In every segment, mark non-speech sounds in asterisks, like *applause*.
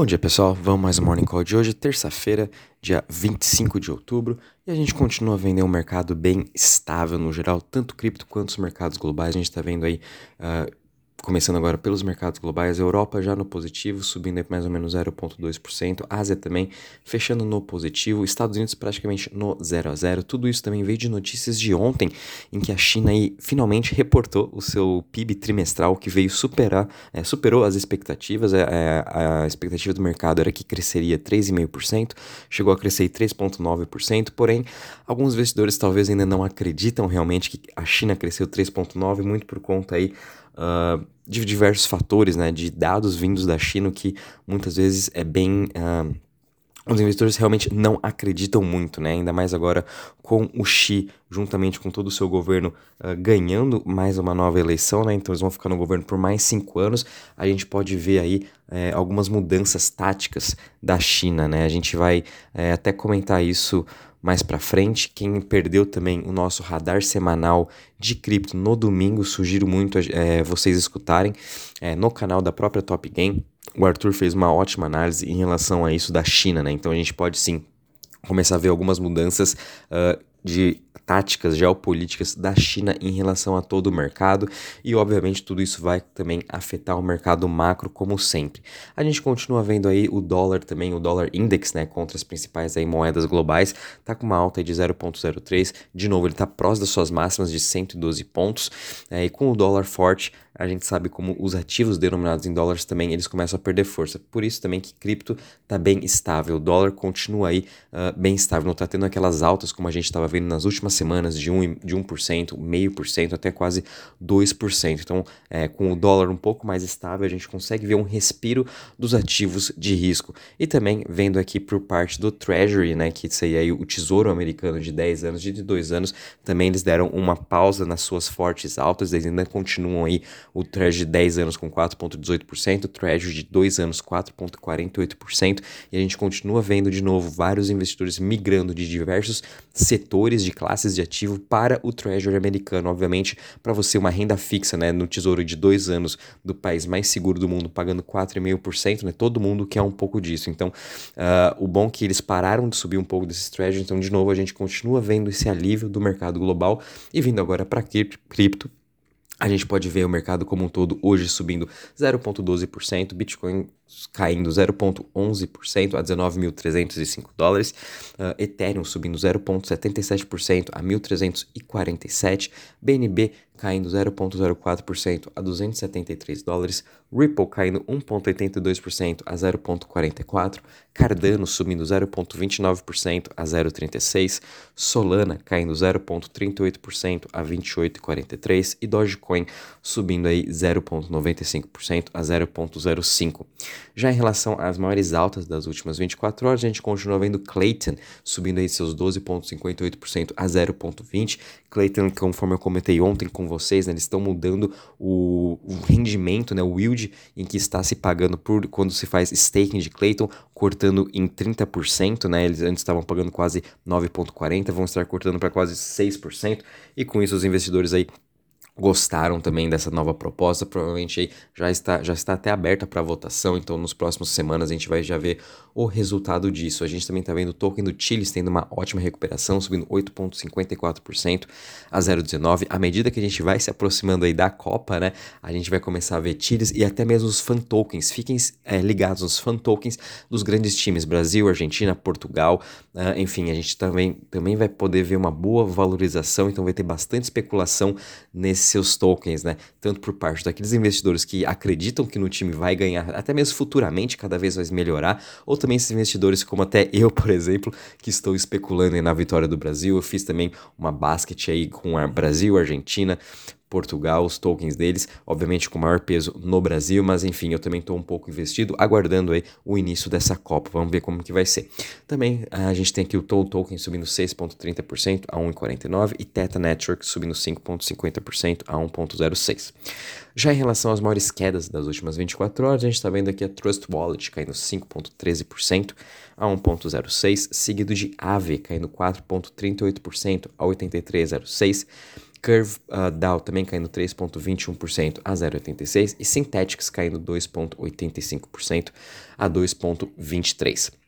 Bom dia pessoal, vamos mais um Morning Call de hoje, terça-feira, dia 25 de outubro, e a gente continua vendo um mercado bem estável no geral, tanto cripto quanto os mercados globais. A gente está vendo aí uh, Começando agora pelos mercados globais, Europa já no positivo, subindo mais ou menos 0,2%, Ásia também fechando no positivo, Estados Unidos praticamente no 0 a 0. Tudo isso também veio de notícias de ontem, em que a China aí finalmente reportou o seu PIB trimestral, que veio superar, é, superou as expectativas. É, é, a expectativa do mercado era que cresceria 3,5%, chegou a crescer 3,9%, porém, alguns investidores talvez ainda não acreditam realmente que a China cresceu 3,9%, muito por conta aí uh, de diversos fatores, né, de dados vindos da China que muitas vezes é bem uh, os investidores realmente não acreditam muito, né? Ainda mais agora com o Xi, juntamente com todo o seu governo, uh, ganhando mais uma nova eleição, né? Então eles vão ficar no governo por mais cinco anos. A gente pode ver aí é, algumas mudanças táticas da China, né? A gente vai é, até comentar isso mais para frente. Quem perdeu também o nosso radar semanal de cripto no domingo, sugiro muito é, vocês escutarem é, no canal da própria Top Game. O Arthur fez uma ótima análise em relação a isso da China, né? Então a gente pode sim começar a ver algumas mudanças uh, de táticas geopolíticas da China em relação a todo o mercado e obviamente tudo isso vai também afetar o mercado macro como sempre. A gente continua vendo aí o dólar também, o dólar index, né, contra as principais aí moedas globais, tá com uma alta de 0.03, de novo ele tá próximo das suas máximas de 112 pontos, é, e com o dólar forte a gente sabe como os ativos denominados em dólares também eles começam a perder força. Por isso também que cripto está bem estável. O dólar continua aí uh, bem estável, não está tendo aquelas altas como a gente estava vendo nas últimas semanas de 1%, de 1% meio por cento até quase 2%. Então, é, com o dólar um pouco mais estável, a gente consegue ver um respiro dos ativos de risco. E também vendo aqui por parte do Treasury, né, que seria aí o Tesouro Americano de 10 anos, de 2 anos, também eles deram uma pausa nas suas fortes altas, eles ainda continuam aí o Treasury de 10 anos com 4,18%, o Treasury de 2 anos 4,48%, e a gente continua vendo de novo vários investidores migrando de diversos setores de classes de ativo para o Treasury americano, obviamente, para você uma renda fixa, né, no tesouro de 2 anos do país mais seguro do mundo, pagando 4,5%, né, todo mundo quer um pouco disso. Então, uh, o bom é que eles pararam de subir um pouco desses Treasury, então, de novo, a gente continua vendo esse alívio do mercado global. E vindo agora para cripto, a gente pode ver o mercado como um todo hoje subindo 0,12%, Bitcoin caindo 0,11% a 19.305 dólares, uh, Ethereum subindo 0,77% a 1.347, BNB caindo 0,04% a 273 dólares, Ripple caindo 1,82% a 0,44%, Cardano subindo 0,29% a 0,36%, Solana caindo 0,38% a 28,43% e Dogecoin subindo aí 0,95% a 0,05%. Já em relação às maiores altas das últimas 24 horas, a gente continua vendo Clayton subindo aí seus 12,58% a 0,20%. Clayton, conforme eu comentei ontem com vocês, né, eles estão mudando o, o, rendimento, né, o yield em que está se pagando por quando se faz staking de Clayton, cortando em 30%, né, eles antes estavam pagando quase 9,40%, vão estar cortando para quase 6%, e com isso os investidores aí gostaram também dessa nova proposta, provavelmente já está, já está até aberta para votação, então nos próximos semanas a gente vai já ver o resultado disso. A gente também está vendo o token do Chile tendo uma ótima recuperação, subindo 8,54% a 0,19. À medida que a gente vai se aproximando aí da Copa, né, a gente vai começar a ver Chiles e até mesmo os fan tokens. Fiquem é, ligados nos fan tokens dos grandes times, Brasil, Argentina, Portugal, uh, enfim, a gente também, também vai poder ver uma boa valorização, então vai ter bastante especulação nesse seus tokens, né? Tanto por parte daqueles investidores que acreditam que no time vai ganhar, até mesmo futuramente, cada vez vai melhorar, ou também esses investidores, como até *laughs* eu, por exemplo, que estou especulando na vitória do Brasil. Eu fiz também uma basket aí com a Brasil, Argentina, Portugal, os tokens deles, obviamente com maior peso no Brasil, mas enfim, eu também estou um pouco investido, aguardando aí o início dessa Copa, vamos ver como que vai ser. Também a gente tem aqui o Toll Token subindo 6,30% a 1,49% e Teta Network subindo 5,50% a 1,06%. Já em relação às maiores quedas das últimas 24 horas, a gente está vendo aqui a Trust Wallet caindo 5,13% a 1,06%, seguido de Aave caindo 4,38% a 83,06%, Curve uh, DAO também caindo 3,21% a 0,86% e Synthetics caindo 2,85% a 2,23%.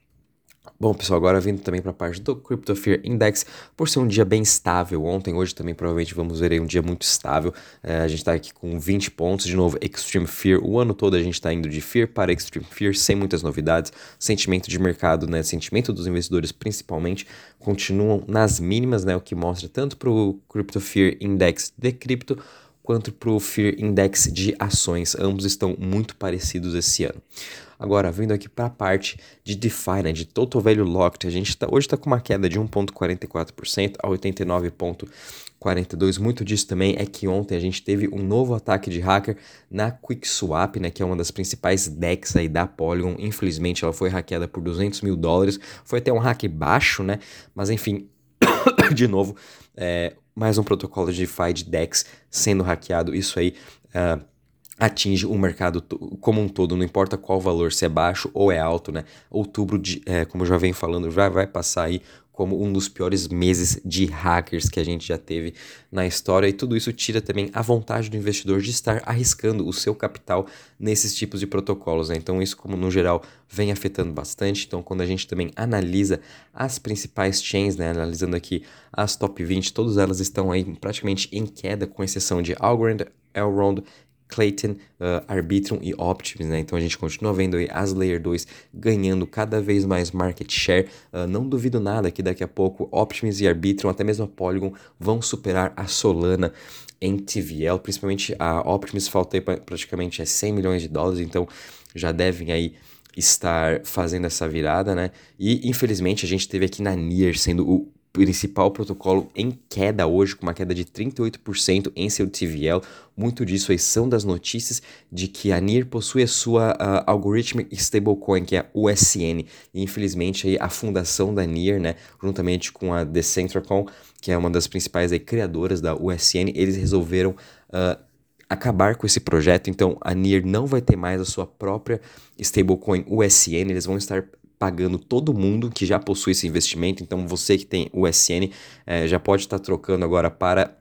Bom, pessoal, agora vindo também para a parte do Crypto Fear Index, por ser um dia bem estável ontem, hoje também provavelmente vamos ver um dia muito estável. É, a gente está aqui com 20 pontos, de novo, Extreme Fear. O ano todo a gente está indo de Fear para Extreme Fear, sem muitas novidades. Sentimento de mercado, né, sentimento dos investidores principalmente, continuam nas mínimas, né, o que mostra tanto para o Crypto Fear Index de cripto quanto para o Fear Index de ações. Ambos estão muito parecidos esse ano. Agora, vindo aqui para a parte de DeFi, né, de Total Value Locked, a gente tá, hoje está com uma queda de 1,44% a 89,42%. Muito disso também é que ontem a gente teve um novo ataque de hacker na QuickSwap, né, que é uma das principais DEX aí da Polygon. Infelizmente, ela foi hackeada por 200 mil dólares. Foi até um hack baixo, né? Mas enfim, *coughs* de novo, é, mais um protocolo de DeFi de DEX sendo hackeado. Isso aí. Uh, atinge o mercado como um todo, não importa qual valor, se é baixo ou é alto, né? Outubro, de, é, como eu já venho falando, já vai passar aí como um dos piores meses de hackers que a gente já teve na história, e tudo isso tira também a vontade do investidor de estar arriscando o seu capital nesses tipos de protocolos. Né? Então, isso, como no geral, vem afetando bastante. Então, quando a gente também analisa as principais chains, né? analisando aqui as top 20, todas elas estão aí praticamente em queda, com exceção de Algorand, Elrond, Clayton, uh, Arbitrum e Optimus, né? Então a gente continua vendo aí as Layer 2 ganhando cada vez mais market share. Uh, não duvido nada que daqui a pouco Optimus e Arbitrum, até mesmo a Polygon, vão superar a Solana em TVL, principalmente a Optimus falta aí praticamente é 100 milhões de dólares, então já devem aí estar fazendo essa virada, né? E infelizmente a gente teve aqui na Near sendo o principal protocolo em queda hoje, com uma queda de 38% em seu TVL. Muito disso aí são das notícias de que a NIR possui a sua uh, Algorithmic Stablecoin, que é a USN. E infelizmente aí a fundação da NIR, né, juntamente com a Decentracon, que é uma das principais aí, criadoras da USN, eles resolveram uh, acabar com esse projeto. Então a NIR não vai ter mais a sua própria stablecoin USN, eles vão estar pagando todo mundo que já possui esse investimento. Então, você que tem o SN é, já pode estar trocando agora para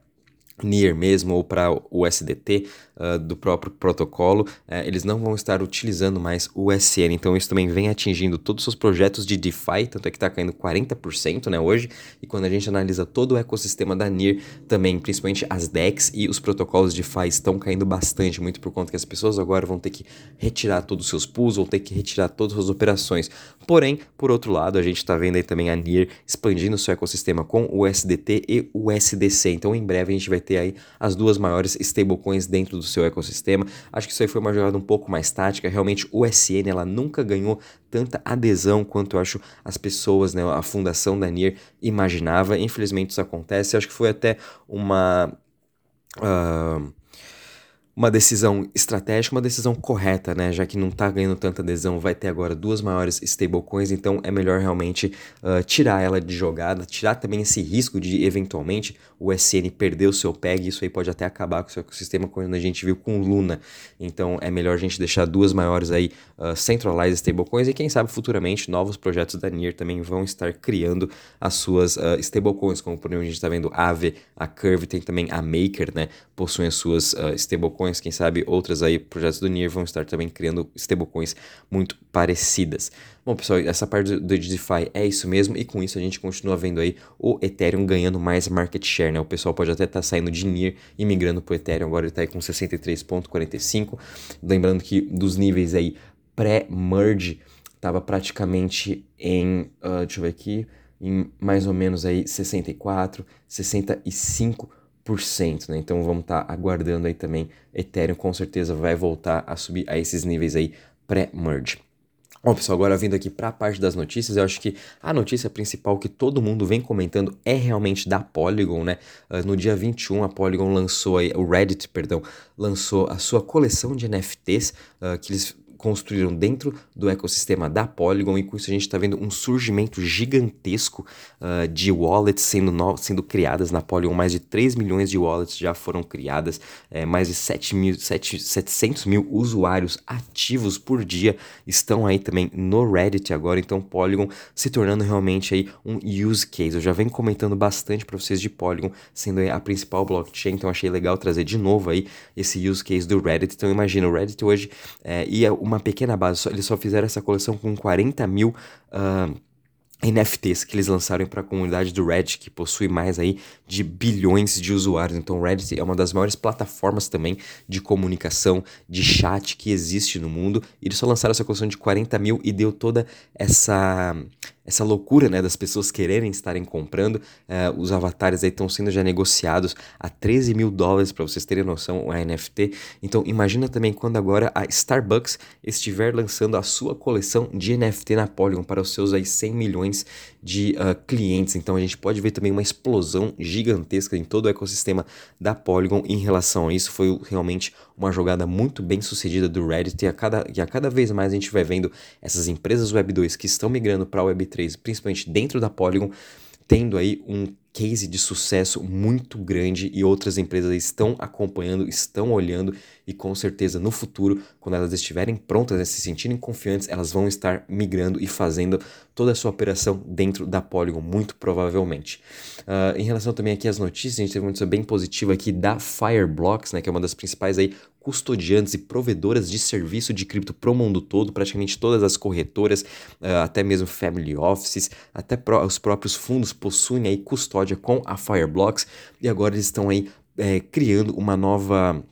NIR mesmo ou para o SDT uh, do próprio protocolo, uh, eles não vão estar utilizando mais o SN. Então isso também vem atingindo todos os seus projetos de DeFi, tanto é que está caindo 40% né, hoje. E quando a gente analisa todo o ecossistema da NIR, também, principalmente as DEX e os protocolos de DeFi estão caindo bastante, muito por conta que as pessoas agora vão ter que retirar todos os seus pools, vão ter que retirar todas as operações. Porém, por outro lado, a gente está vendo aí também a NIR expandindo seu ecossistema com o SDT e o SDC. Então em breve a gente vai ter aí as duas maiores stablecoins dentro do seu ecossistema. Acho que isso aí foi uma jogada um pouco mais tática. Realmente o SN ela nunca ganhou tanta adesão quanto eu acho as pessoas, né, a fundação da NIR imaginava. Infelizmente isso acontece. Acho que foi até uma uh uma decisão estratégica, uma decisão correta, né? Já que não está ganhando tanta adesão, vai ter agora duas maiores stablecoins, então é melhor realmente uh, tirar ela de jogada, tirar também esse risco de eventualmente o SN perder o seu PEG, isso aí pode até acabar com o seu ecossistema, como a gente viu com Luna. Então é melhor a gente deixar duas maiores aí uh, centralized stablecoins e quem sabe futuramente novos projetos da NIR também vão estar criando as suas uh, stablecoins, como por exemplo a gente está vendo a Aave, a Curve, tem também a Maker, né? Possuem as suas uh, stablecoins, quem sabe outras aí projetos do NIR vão estar também criando stablecoins muito parecidas. Bom, pessoal, essa parte do DeFi é isso mesmo, e com isso a gente continua vendo aí o Ethereum ganhando mais market share, né? O pessoal pode até estar tá saindo de NIR e migrando para o Ethereum, agora ele está aí com 63,45. Lembrando que dos níveis aí pré-merge, estava praticamente em, uh, deixa eu ver aqui, em mais ou menos aí 64, 65%. Né? Então vamos estar tá aguardando aí também. Ethereum com certeza vai voltar a subir a esses níveis aí pré-merge. Bom, pessoal, agora vindo aqui para a parte das notícias, eu acho que a notícia principal que todo mundo vem comentando é realmente da Polygon, né? Uh, no dia 21, a Polygon lançou aí, o Reddit, perdão, lançou a sua coleção de NFTs, uh, ah, que eles construíram dentro do ecossistema da Polygon e com isso a gente está vendo um surgimento gigantesco uh, de wallets sendo, no, sendo criadas na Polygon. Mais de 3 milhões de wallets já foram criadas, é, mais de 7 mil, 7, 700 mil usuários ativos por dia estão aí também no Reddit agora. Então, Polygon se tornando realmente aí um use case. Eu já venho comentando bastante para vocês de Polygon sendo a principal blockchain, então achei legal trazer de novo aí esse use case do Reddit. Então, imagina, o Reddit hoje é, ia uma pequena base, eles só fizeram essa coleção com 40 mil. Uh, NFTs que eles lançaram para a comunidade do Reddit, que possui mais aí de bilhões de usuários. Então, o Reddit é uma das maiores plataformas também de comunicação, de chat que existe no mundo. Eles só lançaram essa coleção de 40 mil e deu toda essa essa loucura né, das pessoas quererem estarem comprando. Uh, os avatares aí estão sendo já negociados a 13 mil dólares, para vocês terem noção, a NFT. Então imagina também quando agora a Starbucks estiver lançando a sua coleção de NFT na Polygon para os seus aí 100 milhões de uh, clientes. Então a gente pode ver também uma explosão gigantesca em todo o ecossistema da Polygon em relação a isso. Foi realmente uma jogada muito bem sucedida do Reddit e a cada, e a cada vez mais a gente vai vendo essas empresas Web 2 que estão migrando para a Web 3, principalmente dentro da Polygon, tendo aí um case de sucesso muito grande e outras empresas estão acompanhando, estão olhando e com certeza no futuro, quando elas estiverem prontas, né, se sentirem confiantes, elas vão estar migrando e fazendo toda a sua operação dentro da Polygon, muito provavelmente. Uh, em relação também aqui às notícias, a gente teve uma notícia bem positiva aqui da Fireblocks, né, que é uma das principais aí custodiantes e provedoras de serviço de cripto pro mundo todo, praticamente todas as corretoras, uh, até mesmo family offices, até os próprios fundos possuem aí custódia com a Fireblocks e agora eles estão aí é, criando uma nova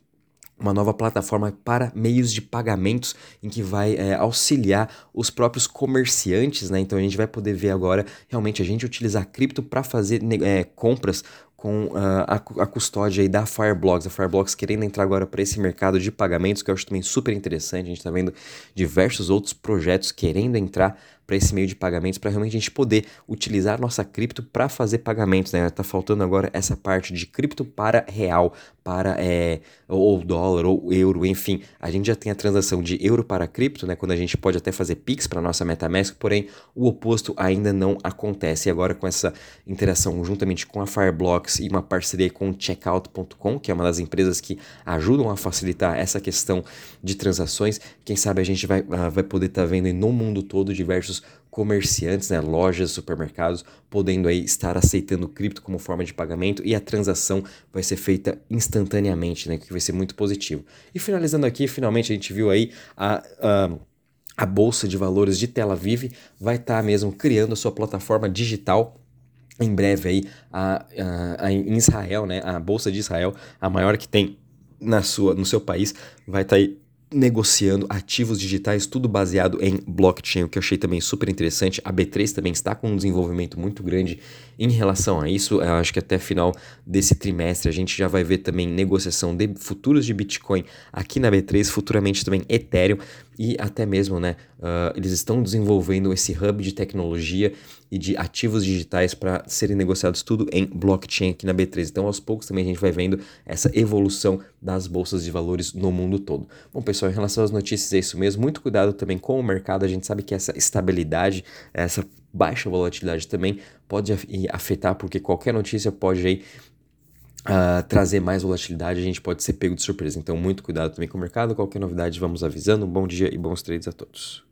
uma nova plataforma para meios de pagamentos em que vai é, auxiliar os próprios comerciantes, né? Então a gente vai poder ver agora realmente a gente utilizar cripto para fazer é, compras com uh, a, a, custódia aí da Fireblocks, a Fireblocks querendo entrar agora para esse mercado de pagamentos, que eu acho também super interessante. A gente está vendo diversos outros projetos querendo entrar para esse meio de pagamentos, para realmente a gente poder utilizar nossa cripto para fazer pagamentos, né? Tá faltando agora essa parte de cripto para real, para é, ou dólar ou euro, enfim. A gente já tem a transação de euro para cripto, né? Quando a gente pode até fazer Pix para nossa MetaMask, porém o oposto ainda não acontece. E agora com essa interação juntamente com a Fireblocks e uma parceria com o Checkout.com, que é uma das empresas que ajudam a facilitar essa questão de transações, quem sabe a gente vai, uh, vai poder estar tá vendo no mundo todo diversos comerciantes, né, lojas, supermercados, podendo aí estar aceitando cripto como forma de pagamento e a transação vai ser feita instantaneamente, né, que vai ser muito positivo. E finalizando aqui, finalmente a gente viu aí a, a a Bolsa de Valores de Tel Aviv vai estar tá mesmo criando a sua plataforma digital em breve aí a, a, a, em Israel, né? A Bolsa de Israel, a maior que tem na sua, no seu país, vai estar tá aí negociando ativos digitais, tudo baseado em blockchain, o que eu achei também super interessante. A B3 também está com um desenvolvimento muito grande em relação a isso. Eu acho que até final desse trimestre a gente já vai ver também negociação de futuros de Bitcoin aqui na B3, futuramente também Ethereum e até mesmo, né, uh, eles estão desenvolvendo esse hub de tecnologia e de ativos digitais para serem negociados tudo em blockchain aqui na B3. Então, aos poucos também a gente vai vendo essa evolução das bolsas de valores no mundo todo. Bom, pessoal, em relação às notícias é isso mesmo. Muito cuidado também com o mercado. A gente sabe que essa estabilidade, essa baixa volatilidade também pode afetar, porque qualquer notícia pode aí Uh, trazer mais volatilidade, a gente pode ser pego de surpresa. Então, muito cuidado também com o mercado. Qualquer novidade, vamos avisando. Um bom dia e bons trades a todos.